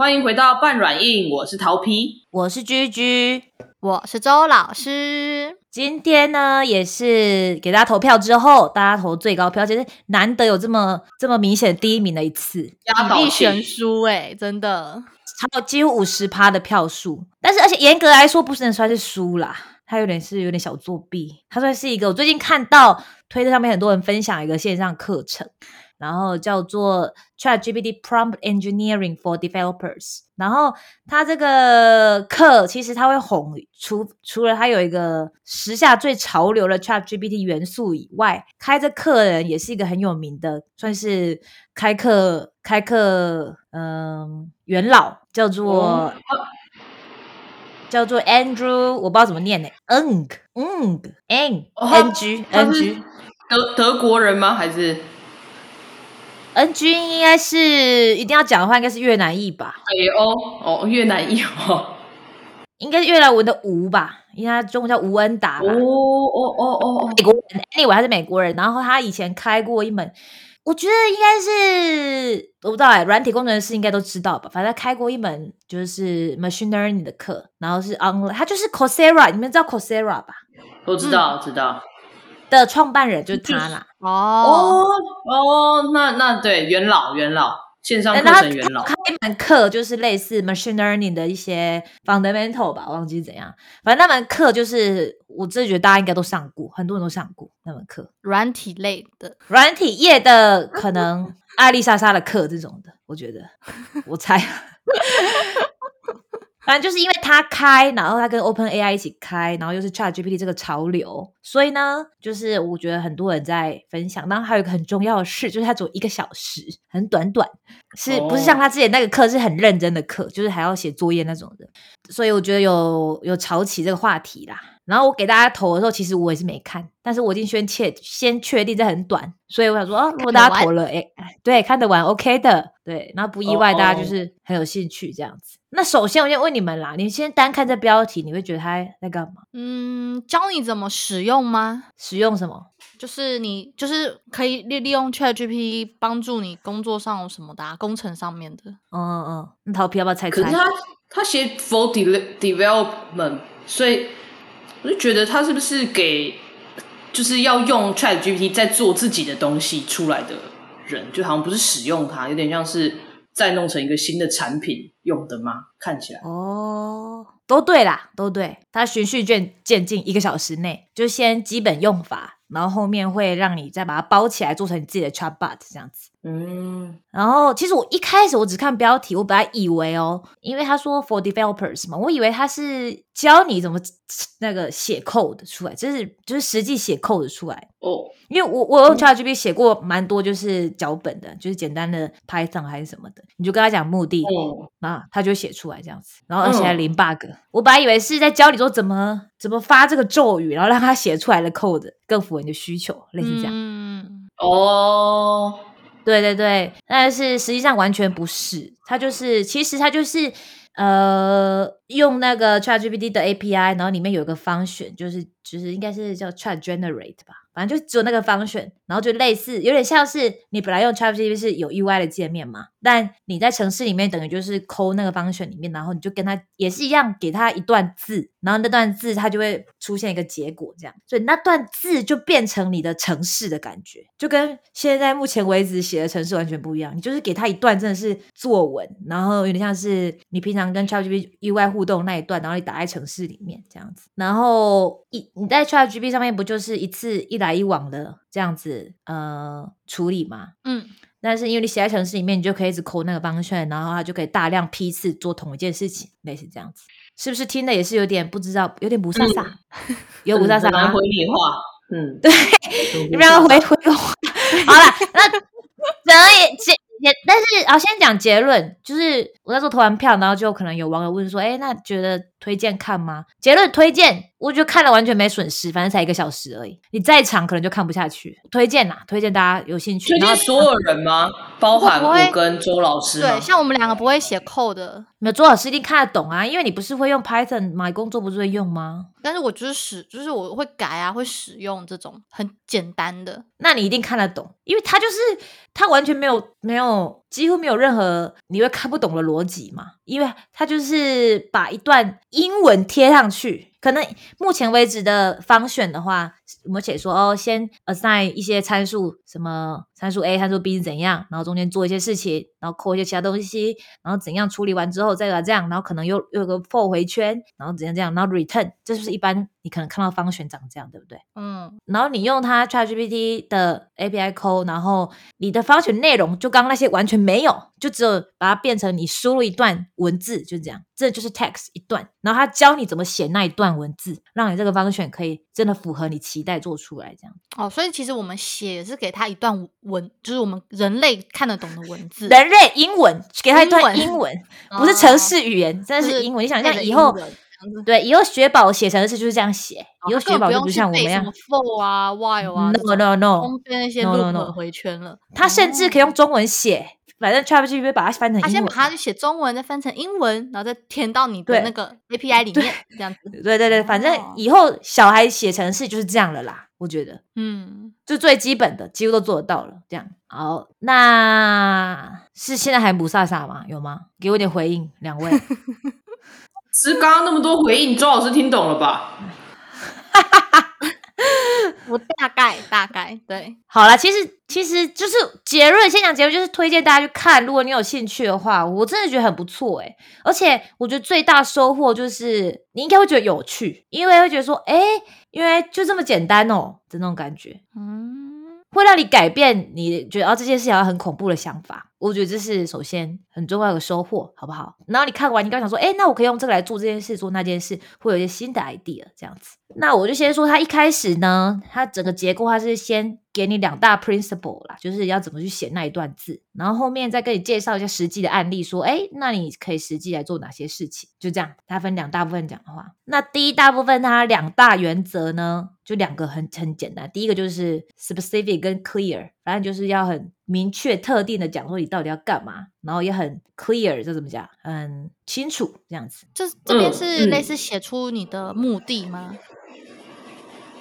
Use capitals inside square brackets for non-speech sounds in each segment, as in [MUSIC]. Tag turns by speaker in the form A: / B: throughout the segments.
A: 欢迎回到半软硬，我是桃皮，
B: 我是居居，
C: 我是周老师。
B: 今天呢，也是给大家投票之后，大家投最高票，其实难得有这么这么明显第一名的一次，
C: 比例悬殊哎，真的，
B: 超有几乎五十趴的票数。但是而且严格来说，不能算是输啦，他有点是有点小作弊。他算是一个我最近看到推特上面很多人分享一个线上课程。然后叫做 ChatGPT Prompt Engineering for Developers。然后它这个课其实它会哄除除了它有一个时下最潮流的 ChatGPT 元素以外，开这课的人也是一个很有名的，算是开课开课嗯元老，叫做 [LAUGHS] 叫做 Andrew，我不知道怎么念呢，Ng Ng Ng N G N G
A: 德德国人吗？还是
B: ？N G 应该是一定要讲的话，应该是越南裔吧？
A: 北欧哦，越南裔哦，
B: 应该是越南文的吴吧？因为他中文叫吴恩达。
A: 哦哦哦哦，
B: 美国人，Anyway，他是美国人。然后他以前开过一门，我觉得应该是我不知道哎，软体工程师应该都知道吧？反正开过一门就是 machine learning 的课，然后是 online，他就是 Coursera，你们知道 Coursera 吧？
A: 我知道，知道。
B: 的创办人就是他啦。
A: 哦哦，那那对元老元老线上课程元老
B: 开一门课就是类似 machine learning 的一些 fundamental 吧，忘记怎样。反正那门课就是我真的觉得大家应该都上过，很多人都上过那门课。
C: 软体类的，
B: 软体业的可能艾丽莎莎的课这种的，我觉得我猜。[LAUGHS] 反正就是因为他开，然后他跟 Open AI 一起开，然后又是 Chat GPT 这个潮流，所以呢，就是我觉得很多人在分享。然后还有一个很重要的事，就是他只有一个小时，很短短，是不是像他之前那个课是很认真的课，就是还要写作业那种的。所以我觉得有有炒起这个话题啦。然后我给大家投的时候，其实我也是没看，但是我已经先确先确定这很短，所以我想说，哦，如果大家投了，哎，对，看得完，OK 的，对，然后不意外，大家就是很有兴趣这样子。那首先我先问你们啦，你先单看这标题，你会觉得它在干嘛？
C: 嗯，教你怎么使用吗？
B: 使用什么？
C: 就是你就是可以利利用 ChatGPT 帮助你工作上什么的，工程上面的。
B: 嗯嗯嗯，那桃皮要不要猜猜？
A: 可是他他写 for development，所以。我就觉得他是不是给就是要用 Chat GPT 在做自己的东西出来的人，就好像不是使用它，有点像是再弄成一个新的产品用的吗？看起来
B: 哦，都对啦，都对。他循序渐渐进，一个小时内就先基本用法。然后后面会让你再把它包起来，做成你自己的 Chatbot 这样子。嗯，然后其实我一开始我只看标题，我本来以为哦，因为他说 for developers 嘛，我以为他是教你怎么那个写 code 出来，就是就是实际写 code 出来哦。因为我我用 ChatGPT 写过蛮多，就是脚本的，就是简单的 Python 还是什么的，你就跟他讲目的，那他就写出来这样子。然后而且还零 bug，我本来以为是在教你说怎么怎么发这个咒语，然后让他写出来的 code 更符合你的需求，类似这样。嗯哦。对对对，但是实际上完全不是，它就是其实它就是呃用那个 ChatGPT 的 API，然后里面有个方选，就是就是应该是叫 Chat Generate 吧。反正就只有那个方选，然后就类似，有点像是你本来用 ChatGPT 是有 UI 的界面嘛，但你在城市里面等于就是抠那个方选里面，然后你就跟它也是一样，给它一段字，然后那段字它就会出现一个结果，这样，所以那段字就变成你的城市的感觉，就跟现在目前为止写的城市完全不一样。你就是给它一段真的是作文，然后有点像是你平常跟 ChatGPT UI 互动那一段，然后你打在城市里面这样子，然后一你在 ChatGPT 上面不就是一次一来。一往的这样子呃处理嘛，嗯，但是因为你写在城市里面，你就可以一直抠那个方圈，然后它就可以大量批次做同一件事情，类似这样子，是不是听的也是有点不知道，有点不飒飒，[LAUGHS] 有不飒飒
A: 吗？回你话，嗯，
B: 对，你 [LAUGHS] 不要回回我。好了，那所以结结，但是啊，先讲结论，就是我在做投完票，然后就可能有网友问说，哎，那觉得推荐看吗？结论推荐。我觉得看了完全没损失，反正才一个小时而已。你再长可能就看不下去。推荐呐，推荐大家有兴趣。
A: 推荐所有人吗？包含我跟周老师
C: 对，像我们两个不会写 code，
B: 那周老师一定看得懂啊，因为你不是会用 Python 买工作不是会用吗？
C: 但是我就是使，就是我会改啊，会使用这种很简单的。
B: 那你一定看得懂，因为他就是他完全没有没有几乎没有任何你会看不懂的逻辑嘛？因为它就是把一段英文贴上去可能目前为止的方选的话，我们且说哦，先 assign 一些参数，什么参数 A 参数 B 怎样，然后中间做一些事情，然后扣一些其他东西，然后怎样处理完之后再把这样，然后可能又又有个 for 回圈，然后怎样这样，然后 return，这就是一般你可能看到方选长这样，对不对？嗯，然后你用它 ChatGPT 的 API 扣，然后你的方选内容就刚那些完全没有。就只有把它变成你输入一段文字，就这样，这就是 text 一段，然后他教你怎么写那一段文字，让你这个 function 可以真的符合你期待做出来这样。
C: 哦，所以其实我们写是给他一段文，就是我们人类看得懂的文字，
B: 人类英文给他一段英文，不是城市语言，真的是英文。你想一下以后。对，以后雪宝写程式就是这样写，以后雪宝就不像我们一样
C: ，for 啊，while 啊
B: ，no no no，
C: 那些 no no no 回圈了，
B: 他甚至可以用中文写反正 ChatGPT 把它翻成，他
C: 先把它写中文，再翻成英文，然后再填到你的那个 API 里面，这样子。
B: 对对对，反正以后小孩写程式就是这样了啦，我觉得，嗯，就最基本的几乎都做得到了。这样，好，那是现在还不飒飒吗？有吗？给我点回应，两位。[LAUGHS] [LAUGHS]
A: 其实刚刚那么多回应，周老师听懂了吧？哈哈。[LAUGHS]
C: 我大概大概对，
B: 好了，其实其实就是杰瑞先讲杰瑞，就是推荐大家去看，如果你有兴趣的话，我真的觉得很不错哎，而且我觉得最大收获就是你应该会觉得有趣，因为会觉得说哎，因为就这么简单哦的那种感觉，嗯，会让你改变你觉得啊这件事情很恐怖的想法，我觉得这是首先。很重要的收获，好不好？然后你看完，你刚想说，哎，那我可以用这个来做这件事，做那件事，会有一些新的 idea 这样子。那我就先说，他一开始呢，他整个结构他是先给你两大 principle 啦，就是要怎么去写那一段字，然后后面再跟你介绍一下实际的案例，说，哎，那你可以实际来做哪些事情，就这样。他分两大部分讲的话，那第一大部分他两大原则呢，就两个很很简单，第一个就是 specific 跟 clear，反正就是要很明确特定的讲说你到底要干嘛，然后也很 clear 这怎么讲很清楚这样子。
C: 这这边是类似写出你的目的吗？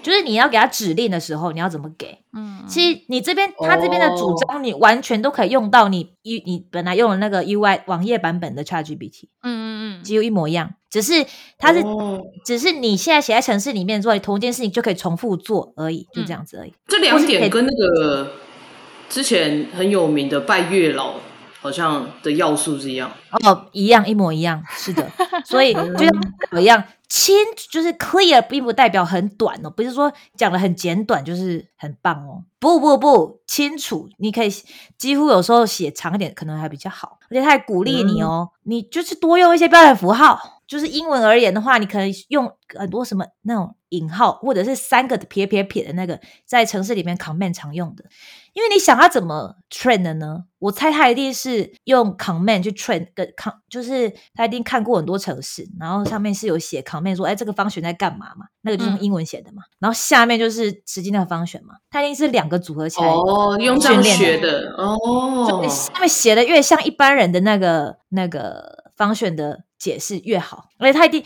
B: 就是你要给他指令的时候你要怎么给嗯。其实你这边他这边的主张你完全都可以用到你一你本来用的那个 ui 网页版本的 chatgpt 嗯嗯嗯。几乎一模一样只是它是只是你现在写在城市里面做同一件事情就可以重复做而已就这样子而已
A: 这。两点跟那个之前很有名的拜月老好像的要素是一样。
B: 哦一样一模一样是的。[LAUGHS] 所以就像怎么样清就是 clear 并不代表很短哦不是说讲的很简短就是很棒哦。不不不清楚你可以几乎有时候写长一点可能还比较好而且他还鼓励你哦你就是多用一些标点符号。就是英文而言的话，你可能用很多什么那种引号，或者是三个撇撇撇的那个，在城市里面 command 常用的。因为你想他怎么 train 的呢？我猜他一定是用 command 去 train 跟 com，就是他一定看过很多城市，然后上面是有写 command 说，哎，这个方选在干嘛嘛？那个就是英文写的嘛。然后下面就是实际那个方选嘛，他一定是两个组合起来
A: 哦，用上学的哦，
B: 上面写的越像一般人的那个那个方选的。解释越好，因为他一定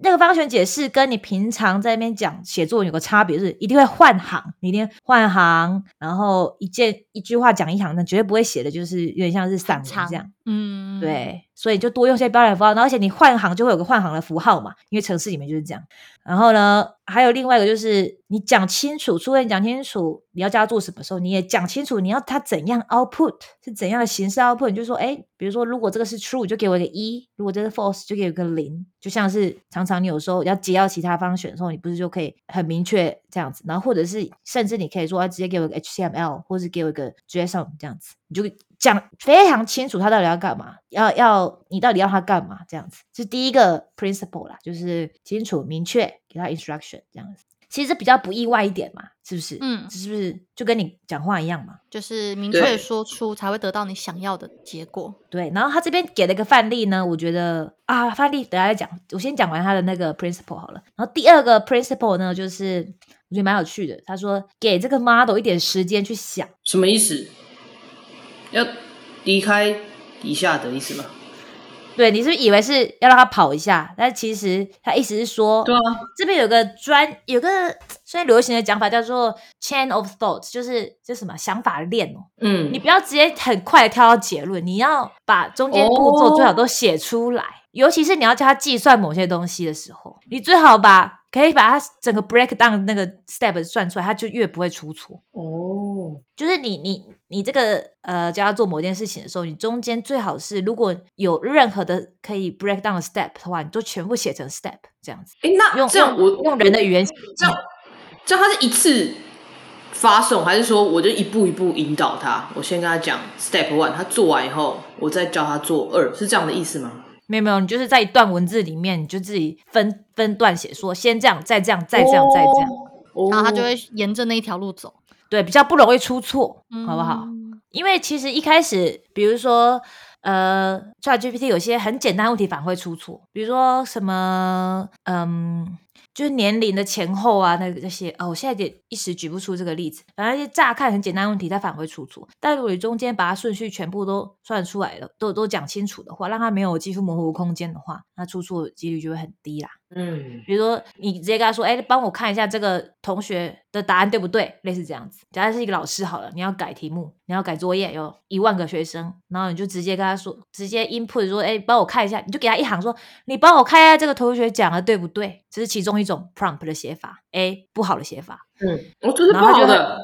B: 那个方选解释跟你平常在那边讲写作有个差别，是一定会换行，一定换行，然后一件一句话讲一行，那绝对不会写的，就是有点像是散文这样。嗯对，所以就多用一些标点符号，而且你换行就会有个换行的符号嘛，因为城市里面就是这样。然后呢，还有另外一个就是你讲清楚，除非你讲清楚你要叫他做什么时候，你也讲清楚你要他怎样 output 是怎样的形式 output，你就说，哎，比如说如果这个是 true 就给我一个一，如果这是 false 就给我一个零，就像是常常你有时候要接到其他方选的时候，你不是就可以很明确这样子，然后或者是甚至你可以说直接给我一个 HTML 或者是给我一个 JSON 这样子，你就讲非常清楚他到底要干嘛，要要你到底要他干嘛这样子，是第一个 principle 啦，就是清楚明确给他 instruction 这样子。其实比较不意外一点嘛，是不是？嗯，是不是就跟你讲话一样嘛？
C: 就是明确说出才会得到你想要的结果。
B: 对，然后他这边给了一个范例呢，我觉得啊，范例等下再讲，我先讲完他的那个 principle 好了。然后第二个 principle 呢，就是我觉得蛮有趣的，他说给这个 model 一点时间去想，
A: 什么意思？要离开一下的意思吗？
B: 对，你是不是以为是要让他跑一下？但其实他意思是说，
A: 对啊，
B: 这边有个专，有个现在流行的讲法叫做 chain of thought，就是就什么想法链哦。嗯，你不要直接很快的跳到结论，你要把中间步骤最好都写出来。尤其是你要叫他计算某些东西的时候，你最好把可以把它整个 break down 那个 step 算出来，它就越不会出错。哦，就是你你你这个呃叫他做某件事情的时候，你中间最好是如果有任何的可以 break down 的 step 的话，你就全部写成 step 这样子。
A: 哎，那用这样我
B: 用人的语言
A: 这样，这样他是一次发送，还是说我就一步一步引导他？我先跟他讲 step one，他做完以后，我再教他做二，是这样的意思吗？
B: 没有没有，你就是在一段文字里面，你就自己分分段写，说先这样，再这样，再这样，再这样，
C: 然后他就会沿着那一条路走，
B: 对，比较不容易出错，好不好？因为其实一开始，比如说呃，ChatGPT 有些很简单问题反而会出错，比如说什么，嗯。就是年龄的前后啊，那个那些哦，我现在也一时举不出这个例子。反正一些乍看很简单问题，它反而会出错。但如果你中间把它顺序全部都算出来了，都都讲清楚的话，让它没有几乎模糊空间的话，那出错几率就会很低啦。嗯，比如说你直接跟他说，哎，帮我看一下这个同学的答案对不对？类似这样子。假如是一个老师好了，你要改题目，你要改作业，有一万个学生，然后你就直接跟他说，直接 input 说，哎，帮我看一下，你就给他一行说，你帮我看一下这个同学讲的对不对？这是其中一种 prompt 的写法，A 不好的写法。
A: 嗯，我这是不好的。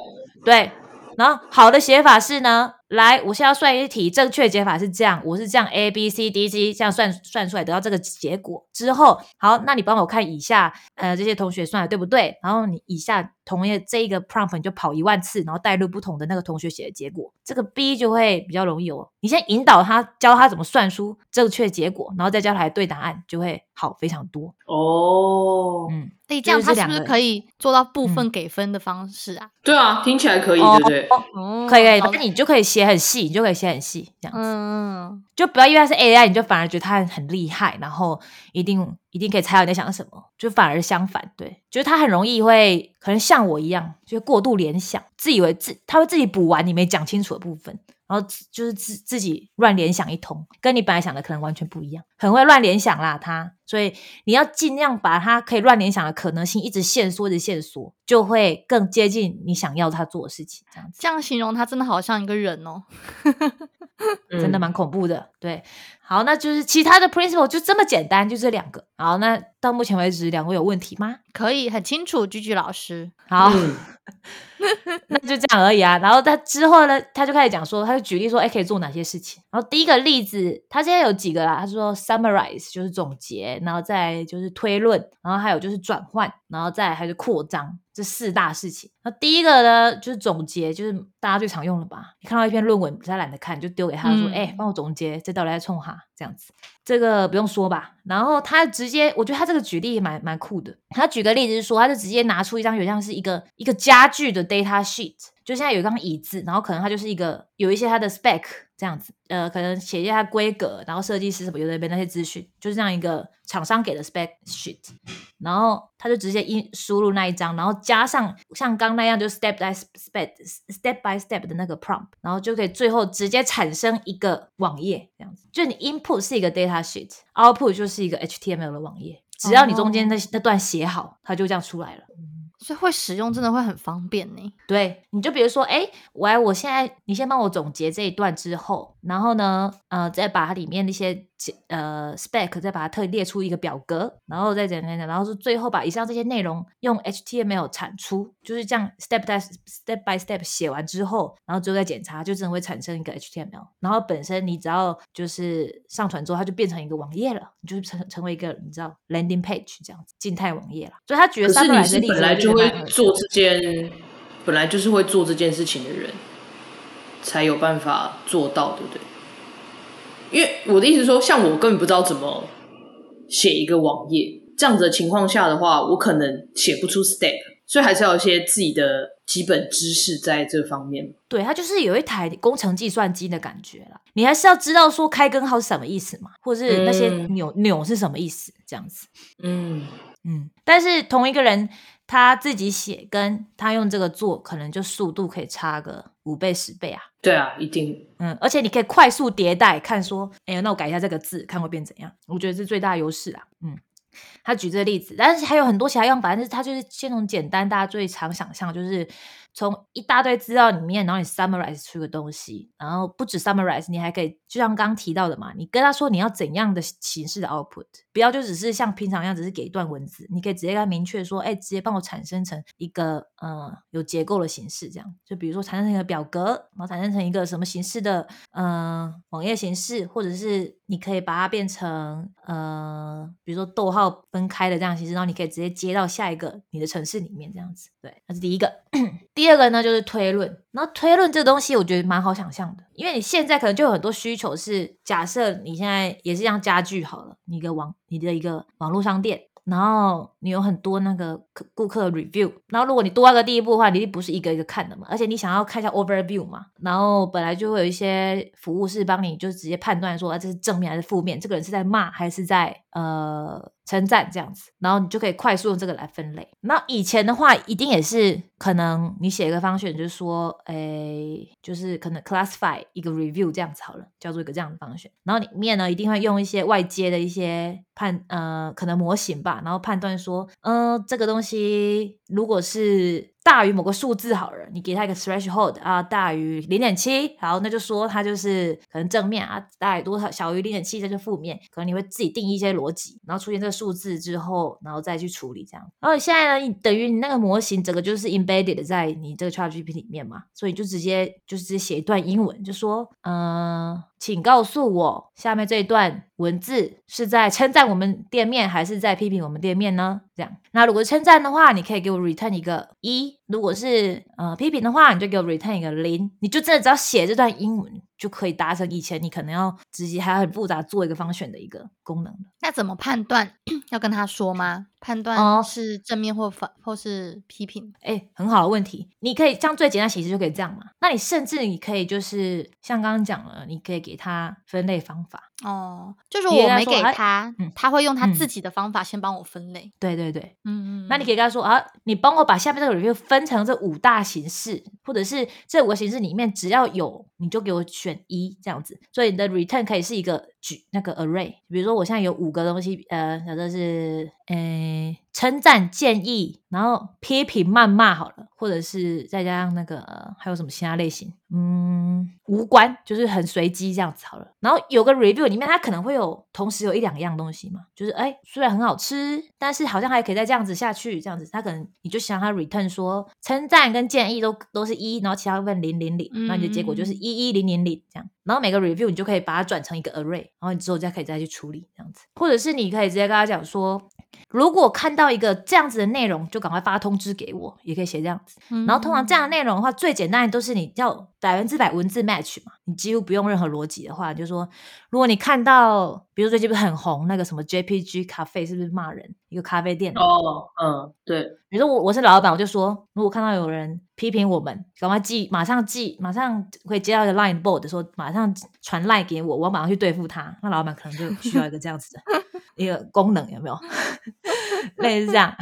B: 对。然后好的写法是呢，来，我现在算一题，正确解法是这样，我是这样 A B C D C 这样算算出来得到这个结果之后，好，那你帮我看以下，呃，这些同学算的对不对？然后你以下同样这一个 prompt 你就跑一万次，然后带入不同的那个同学写的结果，这个 B 就会比较容易哦。你先引导他，教他怎么算出正确结果，然后再教他对答案，就会好非常多
C: 哦。嗯。哎，这样他是不是可以做到部分给分的方式啊？
A: 对啊，听起来可以，对不对？
B: 哦，可以可以，那你就可以写很细，你就可以写很细，这样子。嗯，就不要因为它是 AI，你就反而觉得它很厉害，然后一定一定可以猜到你在想什么，就反而相反，对，就是他很容易会可能像我一样，就过度联想，自以为自他会自己补完你没讲清楚的部分。然后就是自自己乱联想一通，跟你本来想的可能完全不一样，很会乱联想啦他，所以你要尽量把他可以乱联想的可能性一直限缩，一直限缩，就会更接近你想要他做的事情。这样子，
C: 这样形容他真的好像一个人哦，[LAUGHS]
B: 真的蛮恐怖的。对，好，那就是其他的 principle 就这么简单，就这两个。好，那到目前为止，两位有问题吗？
C: 可以很清楚，居居老师。
B: 好。[LAUGHS] 那就这样而已啊。然后他之后呢，他就开始讲说，他就举例说，哎，可以做哪些事情。然后第一个例子，他现在有几个啦？他说，summarize 就是总结，然后再就是推论，然后还有就是转换，然后再还是扩张。这四大事情，那第一个呢，就是总结，就是大家最常用的吧。你看到一篇论文，他懒得看，就丢给他说：“哎，帮我总结，这到底在冲哈？”这样子，这个不用说吧。然后他直接，我觉得他这个举例蛮蛮酷的。他举个例子是说，他就直接拿出一张，有像是一个一个家具的 data sheet，就现在有一张椅子，然后可能它就是一个有一些它的 spec。这样子，呃，可能写一下它规格，然后设计师什么有那边那些资讯，就是这样一个厂商给的 spec sheet，然后他就直接一输入那一张，然后加上像刚那样就 step by step step by step 的那个 prompt，然后就可以最后直接产生一个网页这样子。就你 input 是一个 data sheet，output 就是一个 HTML 的网页，只要你中间那那段写好，它就这样出来了。
C: 所以会使用真的会很方便呢。
B: 对，你就比如说，哎，我我现在你先帮我总结这一段之后，然后呢，呃，再把它里面那些。呃，spec 再把它特意列出一个表格，然后再讲讲讲，然后是最后把以上这些内容用 HTML 产出，就是这样 step by step by step 写完之后，然后最后再检查，就真的会产生一个 HTML。然后本身你只要就是上传之后，它就变成一个网页了，你就成成为一个你知道 landing page 这样子静态网页了。所以他觉得
A: 是你是本来就会做这件，本来就是会做这件事情的人，才有办法做到，对不对？因为我的意思是说，像我根本不知道怎么写一个网页，这样子的情况下的话，我可能写不出 step，所以还是要有一些自己的基本知识在这方面。
B: 对，它就是有一台工程计算机的感觉啦。你还是要知道说开根号是什么意思嘛，或者是那些钮钮是什么意思，这样子。嗯嗯。但是同一个人他自己写，跟他用这个做，可能就速度可以差个五倍十倍啊。
A: 对啊，一定。
B: 嗯，而且你可以快速迭代，看说，哎呀，那我改一下这个字，看会变怎样。我觉得是最大优势啊。嗯。他举这个例子，但是还有很多其他用法，但是他就是先从简单，大家最常想象就是。从一大堆资料里面，然后你 summarize 出个东西，然后不止 summarize，你还可以就像刚刚提到的嘛，你跟他说你要怎样的形式的 output，不要就只是像平常一样，只是给一段文字，你可以直接跟他明确说，哎，直接帮我产生成一个呃有结构的形式，这样，就比如说产生成一个表格，然后产生成一个什么形式的呃网页形式，或者是你可以把它变成呃比如说逗号分开的这样形式，然后你可以直接接到下一个你的城市里面这样子，对，那是第一个。[CLEARS THROAT] 第二个呢，就是推论。然后推论这个东西，我觉得蛮好想象的，因为你现在可能就有很多需求是，假设你现在也是像家具好了，你一个网，你的一个网络商店。然后你有很多那个客顾客 review，然后如果你多一个第一步的话，你不是一个一个看的嘛，而且你想要看一下 overview 嘛，然后本来就会有一些服务是帮你就直接判断说这是正面还是负面，这个人是在骂还是在呃称赞这样子，然后你就可以快速用这个来分类。那以前的话，一定也是可能你写一个方选，就是说，诶，就是可能 classify 一个 review 这样子好了，叫做一个这样的方选，然后里面呢一定会用一些外接的一些。判呃，可能模型吧，然后判断说，嗯，这个东西如果是。大于某个数字好了，你给他一个 threshold 啊，大于零点七，好，那就说它就是可能正面啊，大于多少小于零点七，这就负面。可能你会自己定义一些逻辑，然后出现这个数字之后，然后再去处理这样。然后现在呢，你等于你那个模型整个就是 embedded 在你这个 ChatGPT 里面嘛，所以就直接就是直接写一段英文，就说，嗯，请告诉我下面这一段文字是在称赞我们店面还是在批评我们店面呢？这样，那如果称赞的话，你可以给我 return 一个一；如果是呃批评的话，你就给我 return 一个零。你就真的只要写这段英文。就可以达成以前你可能要直接还很复杂做一个方选的一个功能
C: 那怎么判断？[CLEARS THROAT] 要跟他说吗？判断是正面或反或是批评？
B: 哎，很好的问题。你可以像最简单形式就可以这样嘛？那你甚至你可以就是像刚刚讲了，你可以给他分类方法
C: 哦。就是我没给他，他会用他自己的方法先帮我分类。
B: 对对对，嗯嗯。那你可以跟他说啊，你帮我把下面这个 review 分成这五大形式，或者是这五个形式里面只要有，你就给我选。一这样子，所以你的 return 可以是一个举那个 array，比如说我现在有五个东西，呃，假设是，呃。称赞、建议，然后批评、谩骂，好了，或者是再加上那个还有什么其他类型？嗯，无关，就是很随机这样子好了。然后有个 review 里面，它可能会有同时有一两样东西嘛，就是哎，虽然很好吃，但是好像还可以再这样子下去，这样子，它可能你就想它 return 说称赞跟建议都都是一，然后其他部分零零零，那你的结果就是一一零零零这样。然后每个 review 你就可以把它转成一个 array，然后你之后再可以再去处理这样子，或者是你可以直接跟他讲说。如果看到一个这样子的内容，就赶快发通知给我，也可以写这样子。然后通常这样的内容的话，最简单的都是你要百分之百文字 match 嘛，你几乎不用任何逻辑的话，就说如果你看到，比如最近不是很红那个什么 JPG 咖啡，是不是骂人？一个咖啡店
A: 哦，嗯，对。
B: 比如说我我是老板，我就说，如果看到有人批评我们，赶快寄，马上寄，马上可以接到一个 line board，说马上传 line 给我，我马上去对付他。那老板可能就需要一个这样子的 [LAUGHS] 一个功能，有没有？[LAUGHS] 类似这样。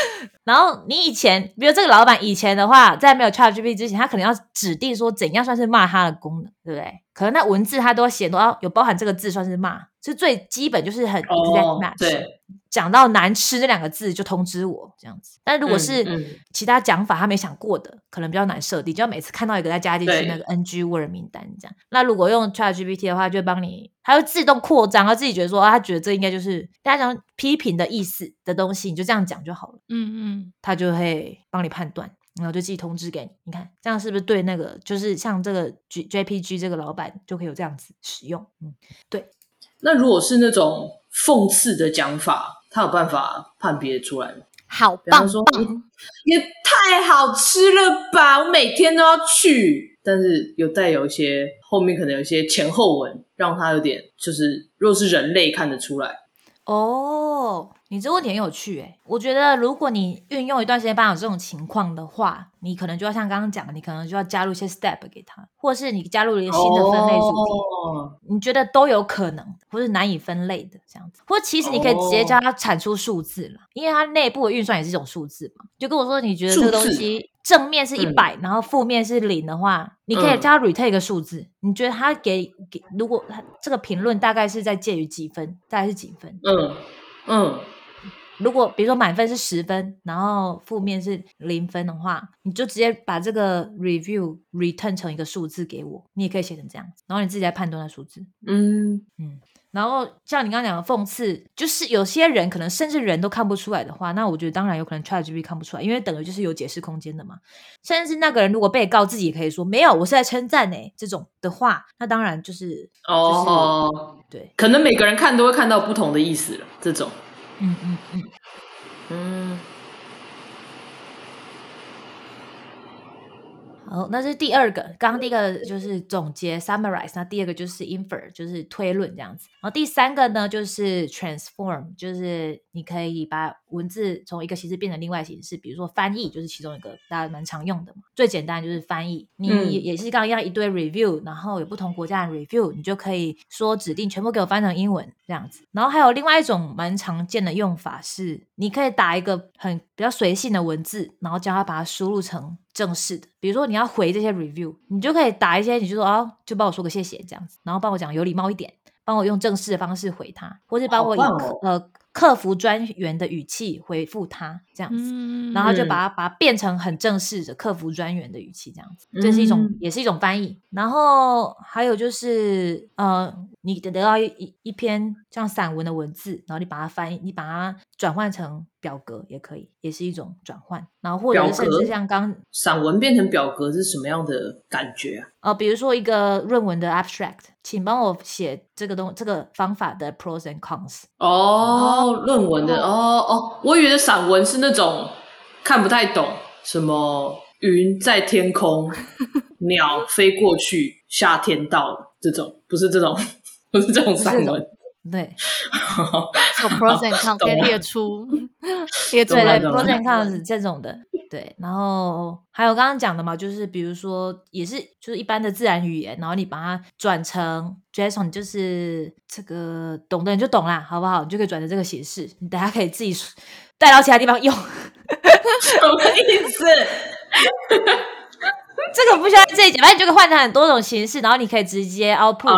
B: [LAUGHS] 然后你以前，比如这个老板以前的话，在没有 ChatGPT 之前，他可能要指定说怎样算是骂他的功能，对不对？可能那文字他都要写，都要有包含这个字算是骂，是最基本就是很 exact。
A: 对，
B: 讲到难吃这两个字就通知我这样子。但如果是其他讲法他没想过的，可能比较难设定，就要每次看到一个再加进去那个 NG word 名单这样。那如果用 ChatGPT 的话，就帮你，它会自动扩张，他自己觉得说啊，他觉得这应该就是大家讲批评的意思的东西，你就这样讲就好了。嗯嗯，他就会帮你判断。然后就自己通知给你，你看这样是不是对那个就是像这个 J JPG 这个老板就可以有这样子使用？嗯，对。
A: 那如果是那种讽刺的讲法，他有办法判别出来吗？
C: 好棒棒，
A: 也太好吃了吧！我每天都要去，但是有带有一些后面可能有一些前后文，让他有点就是，如果是人类看得出来。
B: 哦，你这问题很有趣诶。我觉得如果你运用一段时间，发现有这种情况的话，你可能就要像刚刚讲的，你可能就要加入一些 step 给他，或者是你加入了一个新的分类主题，你觉得都有可能，或是难以分类的这样子，或者其实你可以直接叫他产出数字了，因为它内部的运算也是一种数字嘛。就跟我说，你觉得这个东西正面是一百，然后负面是零的话，你可以叫他 return 一个数字，你觉得他给给如果他这个评论大概是在介于几分，大概是几分？嗯嗯。如果比如说满分是十分，然后负面是零分的话，你就直接把这个 review return 成一个数字给我，你也可以写成这样子，然后你自己来判断那数字。嗯嗯，然后像你刚刚讲的讽刺，就是有些人可能甚至人都看不出来的话，那我觉得当然有可能 ChatGPT 看不出来，因为等于就是有解释空间的嘛。甚至那个人如果被告自己也可以说没有，我是在称赞哎，这种的话，那当然就是哦，对，
A: 可能每个人看都会看到不同的意思了，这种。嗯嗯嗯
B: 嗯。好，那是第二个。刚刚第一个就是总结 （summarize），那第二个就是 infer，就是推论这样子。然后第三个呢，就是 transform，就是你可以把文字从一个形式变成另外形式，比如说翻译，就是其中一个大家蛮常用的嘛。最简单就是翻译，你也是刚刚一样一堆 review，然后有不同国家的 review，你就可以说指定全部给我翻成英文这样子。然后还有另外一种蛮常见的用法是，你可以打一个很比较随性的文字，然后叫它把它输入成。正式的，比如说你要回这些 review，你就可以打一些，你就说哦，就帮我说个谢谢这样子，然后帮我讲有礼貌一点，帮我用正式的方式回他，或是帮我以呃客服专员的语气回复他这样子，然后就把它把它变成很正式的客服专员的语气这样子，这是一种也是一种翻译。然后还有就是呃，你得到一一篇像散文的文字，然后你把它翻译，你把它转换成。表格也可以，也是一种转换。然后或者甚至像刚
A: 散文变成表格是什么样的感觉啊？
B: 呃，比如说一个论文的 abstract，请帮我写这个东这个方法的 pros and cons。
A: 哦，论文的哦哦，我以为散文是那种看不太懂，什么云在天空，[LAUGHS] 鸟飞过去，夏天到了这种，不是这种，[LAUGHS] 不是这种散文。
B: 对，[LAUGHS]
C: 有 pros and cons 可以列出，列出
B: 来 pros and cons 这种的，对，然后还有刚刚讲的嘛，就是比如说也是就是一般的自然语言，然后你把它转成 JSON，就是这个懂的人就懂啦，好不好？你就可以转成这个形式，你大家可以自己带到其他地方用，
A: 什么意思？
B: 这个不需要这一节，反正你就可以换成很多种形式，然后你可以直接 output，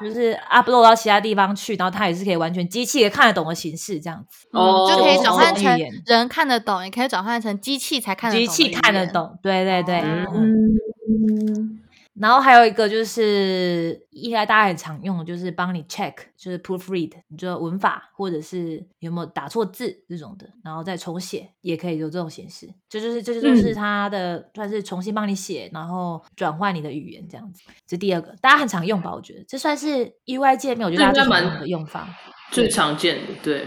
B: 就是 upload 到其他地方去，然后它也是可以完全机器也看得懂的形式，这样子，
C: 哦，就可以转换成人看得懂，也可以转换成机器才看得懂，
B: 机器看得懂，对对对，嗯。然后还有一个就是，应该大家很常用的，就是帮你 check，就是 proofread，你就文法或者是有没有打错字这种的，然后再重写也可以有这种显示。这就是这就是它的算是重新帮你写，然后转换你的语言这样子。这第二个大家很常用吧？我觉得这算是 UI 界面，我觉得大家最常用的用法，
A: 最常见的，对。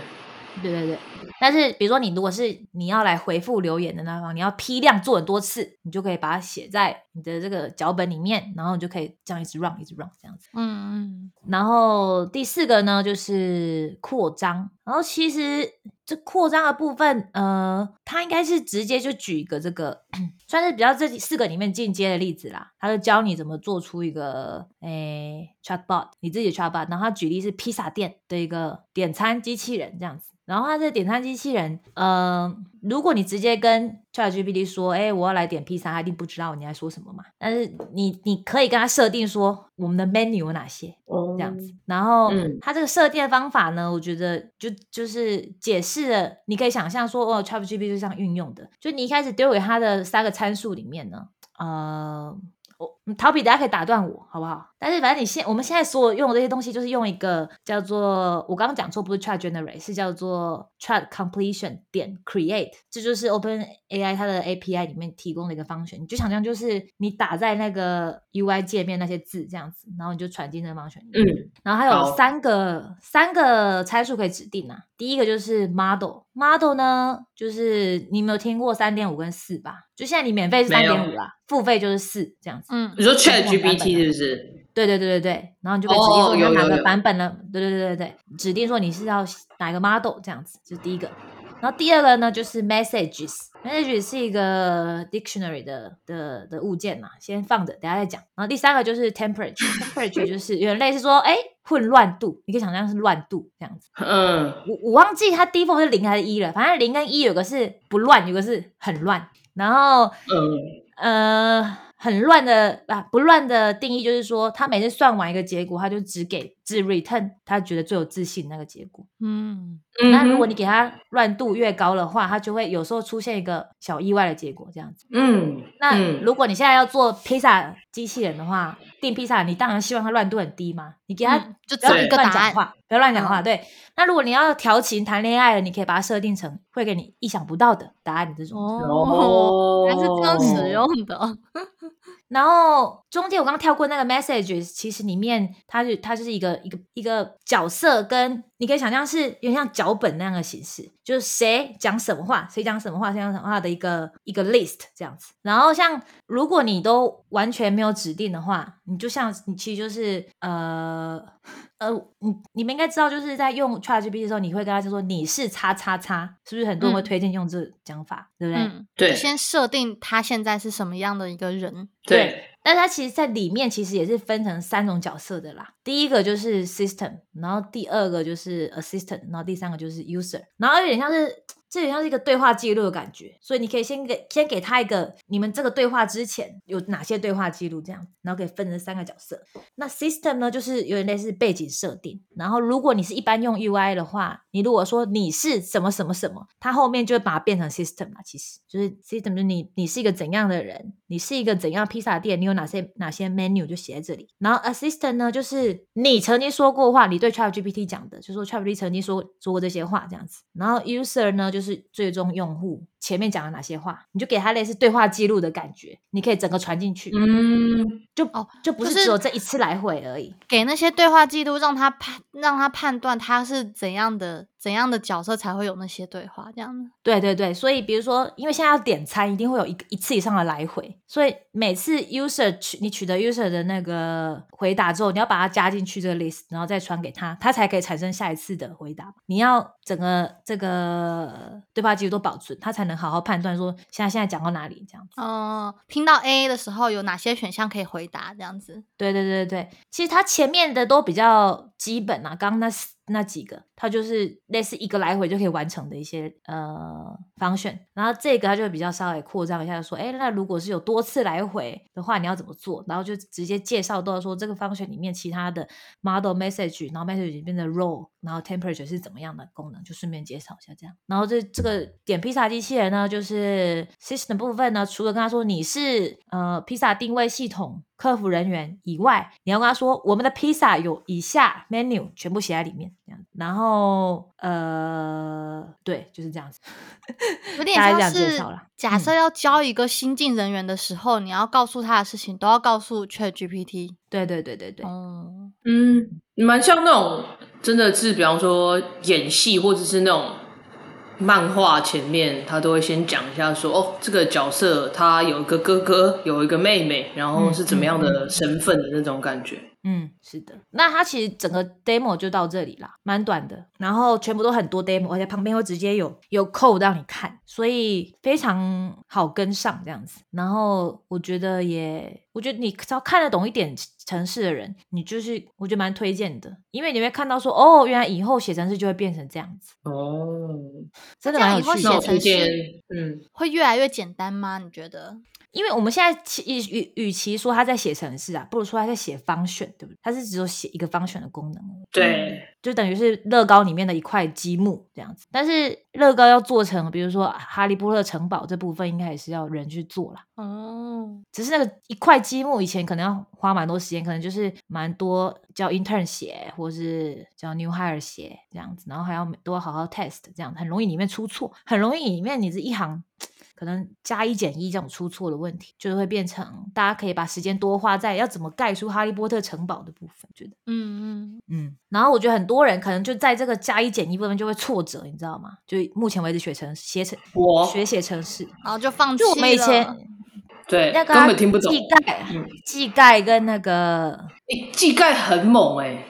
B: 对对对，但是比如说你如果是你要来回复留言的那方，你要批量做很多次，你就可以把它写在你的这个脚本里面，然后你就可以这样一直 run 一直 run 这样子。嗯嗯。然后第四个呢就是扩张，然后其实这扩张的部分，呃，它应该是直接就举一个这个 [CLEARS THROAT] 算是比较这四个里面进阶的例子啦，他就教你怎么做出一个诶 chatbot，你自己的 chatbot，然后他举例是披萨店的一个点餐机器人这样子。然后他这点餐机器人，呃，如果你直接跟 ChatGPT 说，哎，我要来点披萨，他一定不知道你在说什么嘛。但是你你可以跟他设定说，我们的 menu 有哪些，这样子。然后它这个设定的方法呢，我觉得就就是解释了，你可以想象说，哦，ChatGPT 是这样运用的，就你一开始丢给他的三个参数里面呢，呃。我逃避，大家可以打断我，好不好？但是反正你现我们现在所有用的这些东西，就是用一个叫做我刚刚讲错，不是 Chat Generate，是叫做 Chat Completion 点 Create，这就是 Open AI 它的 API 里面提供的一个方选。你就想象就是你打在那个 UI 界面那些字这样子，然后你就传进那个方选。嗯，然后还有三个三个参数可以指定啊。第一个就是 Model，Model 呢就是你没有听过三点五跟四吧？就现在你免费是三点五啦，付费就是四这样子。
A: 嗯，你说 Chat GPT 是不是？
B: 对对对对对，然后你就可以指定说哪个版本了。对对对对对，指定说你是要哪个 model 这样子，这是第一个。然后第二个呢，就是 messages，messages 是一个 dictionary 的的的物件嘛，先放着，等下再讲。然后第三个就是 temperature，temperature [LAUGHS] 就是有点类似说，哎，混乱度，你可以想象是乱度这样子。嗯，我我忘记它 default 是零还是一了，反正零跟一有个是不乱，有个是很乱。然后，嗯呃。很乱的啊，不乱的定义就是说，他每次算完一个结果，他就只给只 return 他觉得最有自信那个结果。嗯，那如果你给他乱度越高的话，他就会有时候出现一个小意外的结果，这样子。嗯，那如果你现在要做披萨机器人的话，订披萨，你当然希望它乱度很低嘛。你给他
C: 就只有一个答案，
B: 不要乱讲话。对，那如果你要调情谈恋爱了，你可以把它设定成会给你意想不到的答案，这种。
C: 哦，还是这样使用的。[LAUGHS]
B: 然后中间我刚跳过那个 message，其实里面它就它就是一个一个一个角色，跟你可以想象是有点像脚本那样的形式，就是谁讲什么话，谁讲什么话，谁讲什么话的一个一个 list 这样子。然后像如果你都完全没有指定的话，你就像你其实就是呃。呃，你你们应该知道，就是在用 ChatGPT 的时候，你会跟他说你是叉叉叉，是不是很多人会推荐用这讲法，对不对？
A: 对，
C: 先设定他现在是什么样的一个人。
A: 对，
B: 但他其实，在里面其实也是分成三种角色的啦。第一个就是 system，然后第二个就是 assistant，然后第三个就是 user，然后有点像是。这点像是一个对话记录的感觉，所以你可以先给先给他一个你们这个对话之前有哪些对话记录这样，然后可以分成三个角色。那 system 呢，就是有点类似背景设定。然后如果你是一般用 UI 的话，你如果说你是什么什么什么，它后面就会把它变成 system 嘛。其实就是 system，就是你你是一个怎样的人，你是一个怎样披萨店，你有哪些哪些 menu 就写在这里。然后 assistant 呢，就是你曾经说过话，你对 ChatGPT 讲的，就说 ChatGPT 曾经说说过这些话这样子。然后 user 呢，就是是最终用户前面讲了哪些话，你就给他类似对话记录的感觉，你可以整个传进去，嗯，就哦，就不是只有这一次来回而已，
C: 给那些对话记录，让他判让他判断他是怎样的。怎样的角色才会有那些对话？这样子，
B: 对对对，所以比如说，因为现在要点餐，一定会有一一次以上的来回，所以每次 user 取你取得 user 的那个回答之后，你要把它加进去这个 list，然后再传给他，他才可以产生下一次的回答。你要整个这个对话记录都保存，他才能好好判断说现在现在讲到哪里这样子。
C: 哦，听到 A 的时候有哪些选项可以回答？这样子。
B: 对对对对，其实他前面的都比较基本啊，刚刚那。那几个，它就是类似一个来回就可以完成的一些呃方选，然后这个它就比较稍微扩张一下，说，哎，那如果是有多次来回的话，你要怎么做？然后就直接介绍到说这个方选里面其他的 model message，然后 message 里面的 role，然后 temperature 是怎么样的功能，就顺便介绍一下这样。然后这这个点披萨机器人呢，就是 system 部分呢，除了跟他说你是呃披萨定位系统。客服人员以外，你要跟他说，我们的披萨有以下 menu，全部写在里面，这样。然后，呃，对，就是这样子。
C: 有点像是假设要教一个新进人员的时候，你要告诉他的事情，都要告诉 Chat GPT。
B: 对对对对对。嗯，
A: 嗯，蛮像那种，真的是，比方说演戏，或者是那种。漫画前面他都会先讲一下，说哦，这个角色他有一个哥哥，有一个妹妹，然后是怎么样的身份的那种感觉。
B: 嗯，是的。那他其实整个 demo 就到这里啦，蛮短的。然后全部都很多 demo，而且旁边会直接有有 code 让你看，所以非常好跟上这样子。然后我觉得也，我觉得你只要看得懂一点城市的人，你就是我觉得蛮推荐的，因为你会看到说，哦，原来以后写城市就会变成这样子。哦，真的蛮有趣
C: 的。写城市，嗯，会越来越简单吗？你觉得？
B: 因为我们现在与与与其说他在写城市啊，不如说他在写方选，对不对？他是只有写一个方选的功能，
A: 对，
B: 就等于是乐高里面的一块积木这样子。但是乐高要做成，比如说哈利波特城堡这部分，应该也是要人去做啦。哦，只是那个一块积木以前可能要花蛮多时间，可能就是蛮多叫 intern 写，或是叫 new hire 写这样子，然后还要都要好好 test，这样很容易里面出错，很容易里面你这一行。可能加一减一这种出错的问题，就是会变成大家可以把时间多花在要怎么盖出哈利波特城堡的部分，觉得，嗯嗯嗯。然后我觉得很多人可能就在这个加一减一部分就会挫折，你知道吗？就目前为止学成写成
A: 我
B: 学写程式，
C: 然后就放弃了。
B: 就我们以前
A: 对，
B: 那个
A: 根本听不懂。
B: 技盖，技盖跟那个，
A: 哎，技盖很猛哎，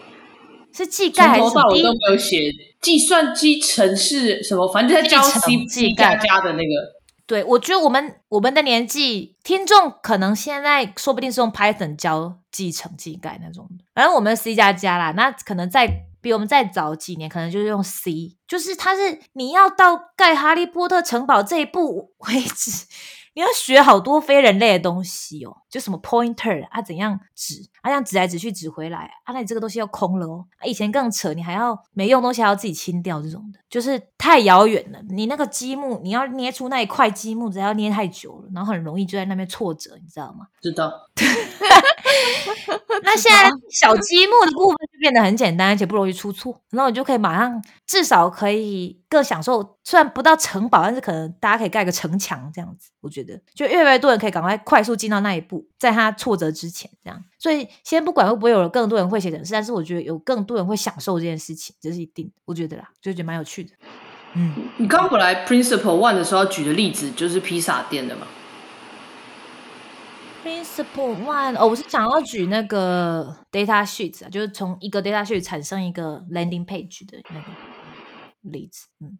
B: 是技盖还是？从
A: 头到尾都没有写计算机程式什么，反正在教 C C 加加的那个。
B: 对，我觉得我们我们的年纪听众可能现在说不定是用 Python 教继承技盖那种的，反正我们 C 加加啦，那可能在比我们再早几年，可能就是用 C，就是它是你要到盖哈利波特城堡这一步为止。你要学好多非人类的东西哦，就什么 pointer 啊，怎样指啊，这样指来指去指回来啊，那你这个东西要空了哦。以前更扯，你还要没用东西还要自己清掉，这种的，就是太遥远了。你那个积木，你要捏出那一块积木，只要捏太久了，然后很容易就在那边挫折，你知道吗？
A: 知道。[LAUGHS]
B: 那现在小积木的部分就变得很简单，而且不容易出错，然后你就可以马上至少可以更享受。虽然不到城堡，但是可能大家可以盖个城墙这样子。我觉得就越来越多人可以赶快快速进到那一步，在他挫折之前这样。所以先不管会不会有更多人会写程式，但是我觉得有更多人会享受这件事情，这是一定。我觉得啦，就觉得蛮有趣的。
A: 嗯，你刚本来 Principle One 的时候举的例子就是披萨店的嘛
B: ？Principle One 哦，我是想要举那个 data sheet 啊，就是从一个 data sheet 产生一个 landing page 的那个例子。嗯，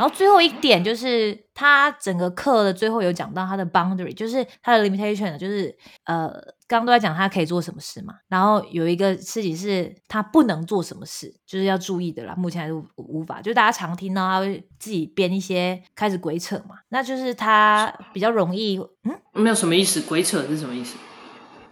B: 然后最后一点就是他整个课的最后有讲到他的 boundary，就是他的 limitation，就是呃。刚刚都在讲他可以做什么事嘛，然后有一个事情是他不能做什么事，就是要注意的啦。目前还是无法，就大家常听到他会自己编一些开始鬼扯嘛，那就是他比较容易，
A: 嗯，没有什么意思，鬼扯是什么意思？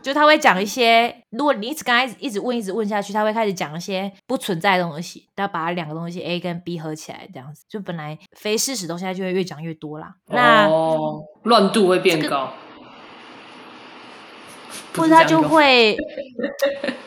B: 就他会讲一些，如果你一直跟他一直问，一直问下去，他会开始讲一些不存在的东西，他把两个东西 A 跟 B 合起来，这样子，就本来非事实东西，他就会越讲越多啦。那
A: 乱度会变高。[LAUGHS]
B: 或者他就会，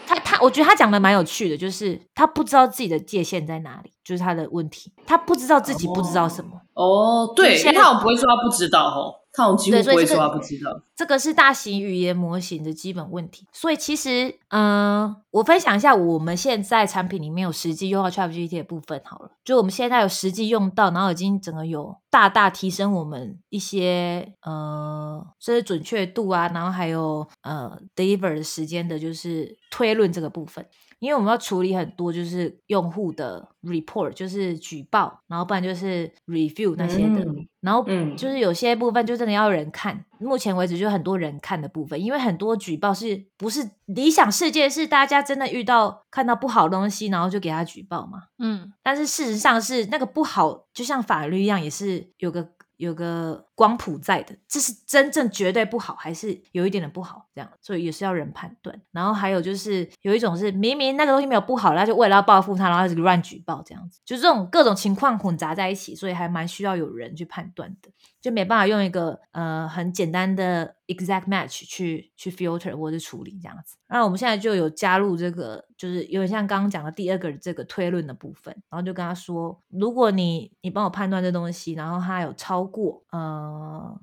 B: 他他，我觉得他讲的蛮有趣的，就是他不知道自己的界限在哪里，就是他的问题，他不知道自己不知道什么。
A: 哦，对，因为他不会说他不知道哦。他我几乎不会说他不知道，
B: 这个是大型语言模型的基本问题。所以其实，嗯，我分享一下我们现在产品里面有实际用到 ChatGPT 的部分好了。就我们现在有实际用到，然后已经整个有大大提升我们一些呃，这是准确度啊，然后还有呃 deliver 的时间的，就是推论这个部分。因为我们要处理很多，就是用户的 report，就是举报，然后不然就是 review 那些的，然后就是有些部分就真的要人看。目前为止就很多人看的部分，因为很多举报是不是理想世界是大家真的遇到看到不好的东西，然后就给他举报嘛？嗯，但是事实上是那个不好，就像法律一样，也是有个。有个光谱在的，这是真正绝对不好，还是有一点的不好？这样，所以也是要人判断。然后还有就是有一种是明明那个东西没有不好，他就为了要报复他，然后就乱举报这样子，就这种各种情况混杂在一起，所以还蛮需要有人去判断的，就没办法用一个呃很简单的 exact match 去去 filter 或者处理这样子。那我们现在就有加入这个。就是有点像刚刚讲的第二个这个推论的部分，然后就跟他说，如果你你帮我判断这东西，然后它有超过，呃，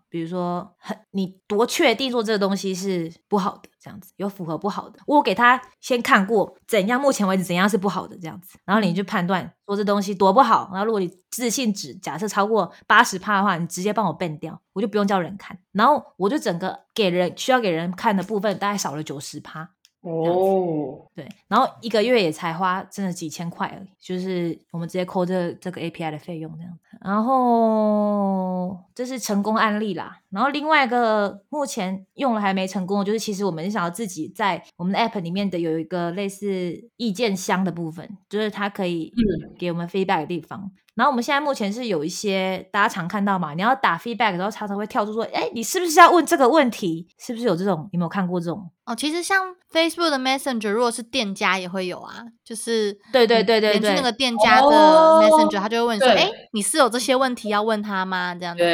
B: 比如说很你多确定说这个东西是不好的，这样子有符合不好的，我给他先看过怎样，目前为止怎样是不好的这样子，然后你就判断说这东西多不好，然后如果你自信值假设超过八十帕的话，你直接帮我变掉，我就不用叫人看，然后我就整个给人需要给人看的部分大概少了九十帕。哦，对，然后一个月也才花真的几千块而已，就是我们直接扣这这个 API 的费用这样子。然后这是成功案例啦。然后另外一个目前用了还没成功的，就是其实我们想要自己在我们的 App 里面的有一个类似意见箱的部分，就是它可以给我们 feedback 的地方。然后我们现在目前是有一些大家常看到嘛，你要打 feedback 的时候，常常会跳出说，哎，你是不是要问这个问题？是不是有这种？有没有看过这种？
C: 哦，其实像 Facebook 的 Messenger，如果是店家也会有啊，就是
B: 对对对对
C: 对，那个店家的 Messenger，他就会问说，哎，你是有这些问题要问他吗？这样子，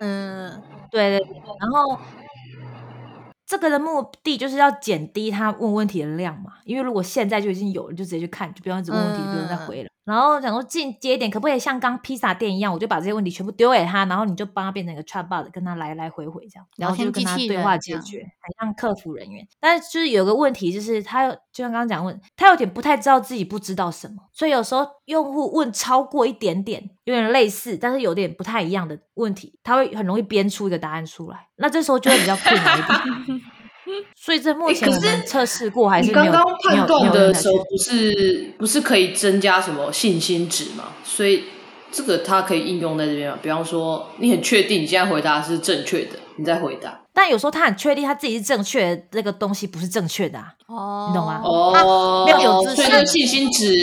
B: 嗯，对对对，然后。这个的目的就是要减低他问问题的量嘛，因为如果现在就已经有了，就直接去看，就不用一直问问题，不用再回了。然后想说进阶点可不可以像刚披萨店一样，我就把这些问题全部丢给他，然后你就帮他变成一个 chatbot，跟他来来回回这样，然后就跟他对话解决，很像客服人员。但是就是有个问题，就是他就像刚刚讲问，他有点不太知道自己不知道什么，所以有时候用户问超过一点点，有点类似，但是有点不太一样的问题，他会很容易编出一个答案出来，那这时候就会比较困难一点。[LAUGHS] 所以这目前我们测试过还是
A: 刚刚判断的时候，不是不是可以增加什么信心值嘛？所以这个它可以应用在这边嘛？比方说，你很确定你现在回答是正确的，你再回答。
B: 但有时候他很确定他自己是正确的，那个东西不是正确的啊？哦，你懂吗？
A: 哦，
B: 没有有自
A: 信，信心值，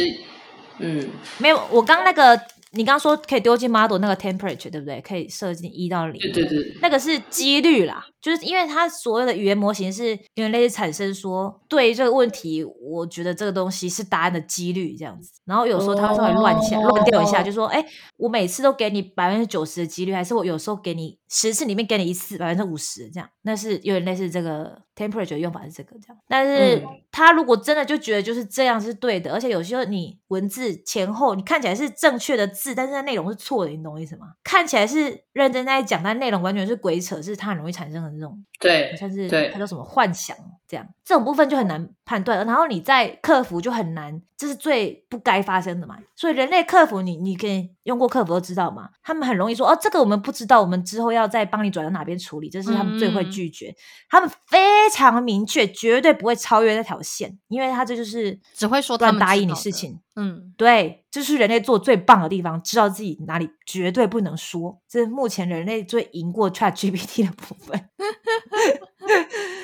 A: 嗯，
B: 没有。我刚那个。你刚刚说可以丢进 model 那个 temperature 对不对？可以设进一到零。
A: 对对对，
B: 那个是几率啦，就是因为它所有的语言模型是有点类似产生说对这个问题，我觉得这个东西是答案的几率这样子。然后有时候它会稍微乱下乱掉一下，就说哎，我每次都给你百分之九十的几率，还是我有时候给你十次里面给你一次百分之五十这样？那是有点类似这个 temperature 的用法是这个这样。但是他如果真的就觉得就是这样是对的，而且有时候你文字前后你看起来是正确的。字，但是它内容是错的，你懂我意思吗？看起来是认真在讲，但内容完全是鬼扯，是它很容易产生的这种，
A: 对，
B: 像是它叫什么幻想这样，这种部分就很难判断。然后你在克服就很难，这是最不该发生的嘛。所以人类克服，你你可以用过客服都知道嘛，他们很容易说哦，这个我们不知道，我们之后要再帮你转到哪边处理，这是他们最会拒绝。他们非常明确，绝对不会超越那条线，因为他这就是
C: 只会说他们
B: 答应你事情。嗯，对，这是人类做最棒的地方，知道自己哪里绝对不能说，这是目前人类最赢过 Chat GPT 的部分。[LAUGHS]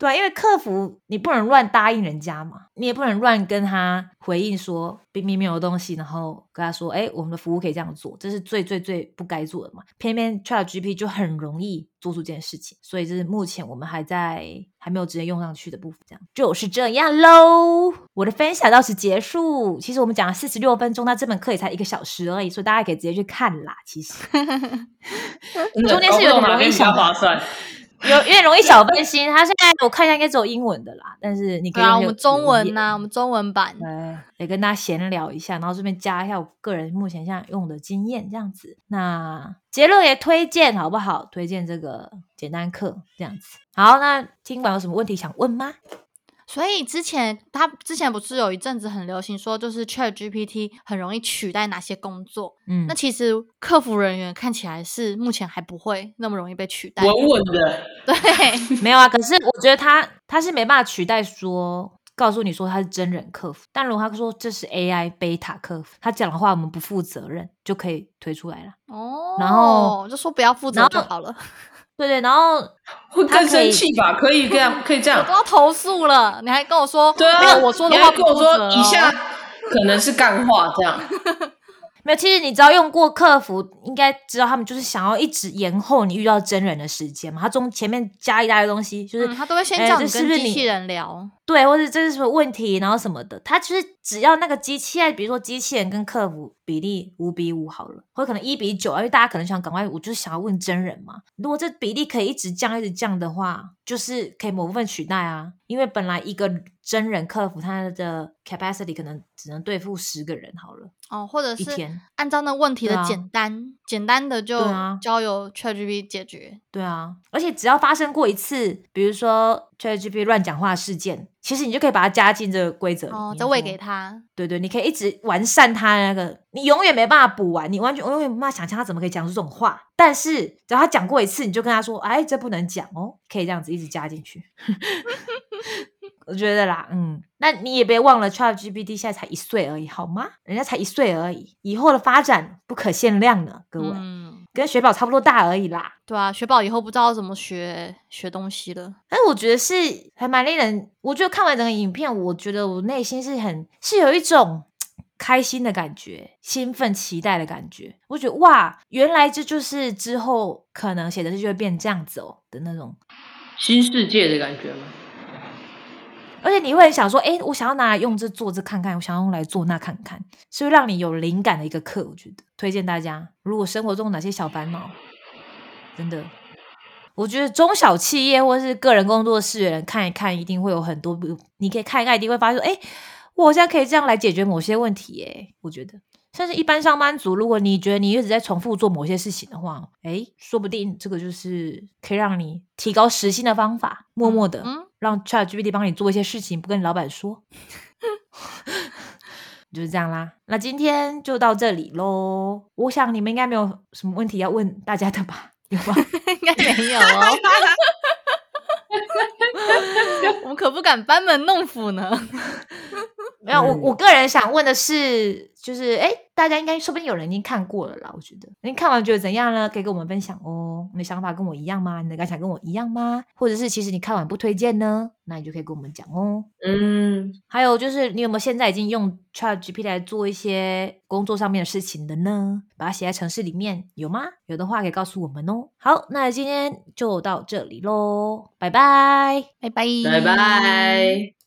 B: 对，因为客服你不能乱答应人家嘛，你也不能乱跟他回应说明明没有东西，然后跟他说，哎，我们的服务可以这样做，这是最最最不该做的嘛。偏偏 Chat GPT 就很容易做出这件事情，所以这是目前我们还在还没有直接用上去的部分。这样就是这样喽。我的分享到此结束。其实我们讲了四十六分钟，那这门课也才一个小时而已，所以大家可以直接去看啦。其实 [LAUGHS] 中间是有点容易
A: 小划算。
B: 有有点容易小分心，他现在我看一下应该只有英文的啦，但是你可以
C: 啊，我们中文呐，我们中文版，
B: 也跟大家闲聊一下，然后顺便加一下我个人目前现在用的经验这样子。那杰乐也推荐好不好？推荐这个简单课这样子。好，那今晚有什么问题想问吗？
C: 所以之前他之前不是有一阵子很流行说，就是 Chat GPT 很容易取代哪些工作？嗯，那其实客服人员看起来是目前还不会那么容易被取代，
A: 稳稳的。
C: 对，[LAUGHS]
B: 没有啊。可是我觉得他他是没办法取代，说告诉你说他是真人客服，但如果他说这是 AI beta 客服，他讲的话我们不负责任，就可以推出来了。哦，然后
C: 就说不要负责就好了。
B: 对对，然后 [LAUGHS]
A: 会更生气吧？可以这样，可以这样。
C: 我都要投诉了，你还跟我说？
A: 对
C: 啊，我说的话
A: 跟我说以下可能是干话，这样。[LAUGHS]
B: 没有，其实你知道用过客服，应该知道他们就是想要一直延后你遇到真人的时间嘛。他中前面加一大堆东西，就是
C: 他都会先叫你跟机器人聊，
B: 对，或者这是什么问题，然后什么的。他其实只要那个机器，比如说机器人跟客服比例五比五好了，或者可能一比九，因为大家可能想赶快，我就是想要问真人嘛。如果这比例可以一直降，一直降的话，就是可以某部分取代啊。因为本来一个真人客服他的 capacity 可能只能对付十个人好了。
C: 哦，或者是按照那问题的简单简单的就交由 ChatGPT 解决。
B: 对啊，而且只要发生过一次，比如说 ChatGPT 乱讲话事件，其实你就可以把它加进这个规则
C: 哦，再喂给他。
B: 对对，你可以一直完善他那个，你永远没办法补完，你完全永远没办法想象他怎么可以讲出这种话。但是只要他讲过一次，你就跟他说，哎，这不能讲哦，可以这样子一直加进去。[LAUGHS] 我觉得啦，嗯，那你也别忘了，ChatGPT 现在才一岁而已，好吗？人家才一岁而已，以后的发展不可限量呢，各位，嗯跟雪宝差不多大而已啦。
C: 对啊，雪宝以后不知道怎么学学东西了。
B: 但我觉得是还蛮令人，我觉得看完整个影片，我觉得我内心是很是有一种开心的感觉，兴奋期待的感觉。我觉得哇，原来这就是之后可能写的是就会变这样子哦的那种
A: 新世界的感觉吗？
B: 而且你会想说，哎，我想要拿来用这做这看看，我想要用来做那看看，是不是让你有灵感的一个课。我觉得推荐大家，如果生活中哪些小烦恼，真的，我觉得中小企业或是个人工作室的人看一看，一定会有很多，你可以看一看，一定会发现，哎，我现在可以这样来解决某些问题耶。我觉得，甚至一般上班族，如果你觉得你一直在重复做某些事情的话，哎，说不定这个就是可以让你提高时薪的方法。默默的让 ChatGPT 帮你做一些事情，不跟你老板说，就是这样啦。那今天就到这里喽。我想你们应该没有什么问题要问大家的吧？有吗？[LAUGHS]
C: 应该没有哦。我们可不敢班门弄斧呢。[LAUGHS]
B: 没有，我我个人想问的是，就是哎，大家应该说不定有人已经看过了啦。我觉得，你看完觉得怎样呢？可以跟我们分享哦。你的想法跟我一样吗？你的感想跟我一样吗？或者是其实你看完不推荐呢？那你就可以跟我们讲哦。嗯，还有就是，你有没有现在已经用 Chat GPT 来做一些工作上面的事情的呢？把它写在城市里面有吗？有的话可以告诉我们哦。好，那今天就到这里喽，拜拜，
C: 拜拜，
A: 拜拜。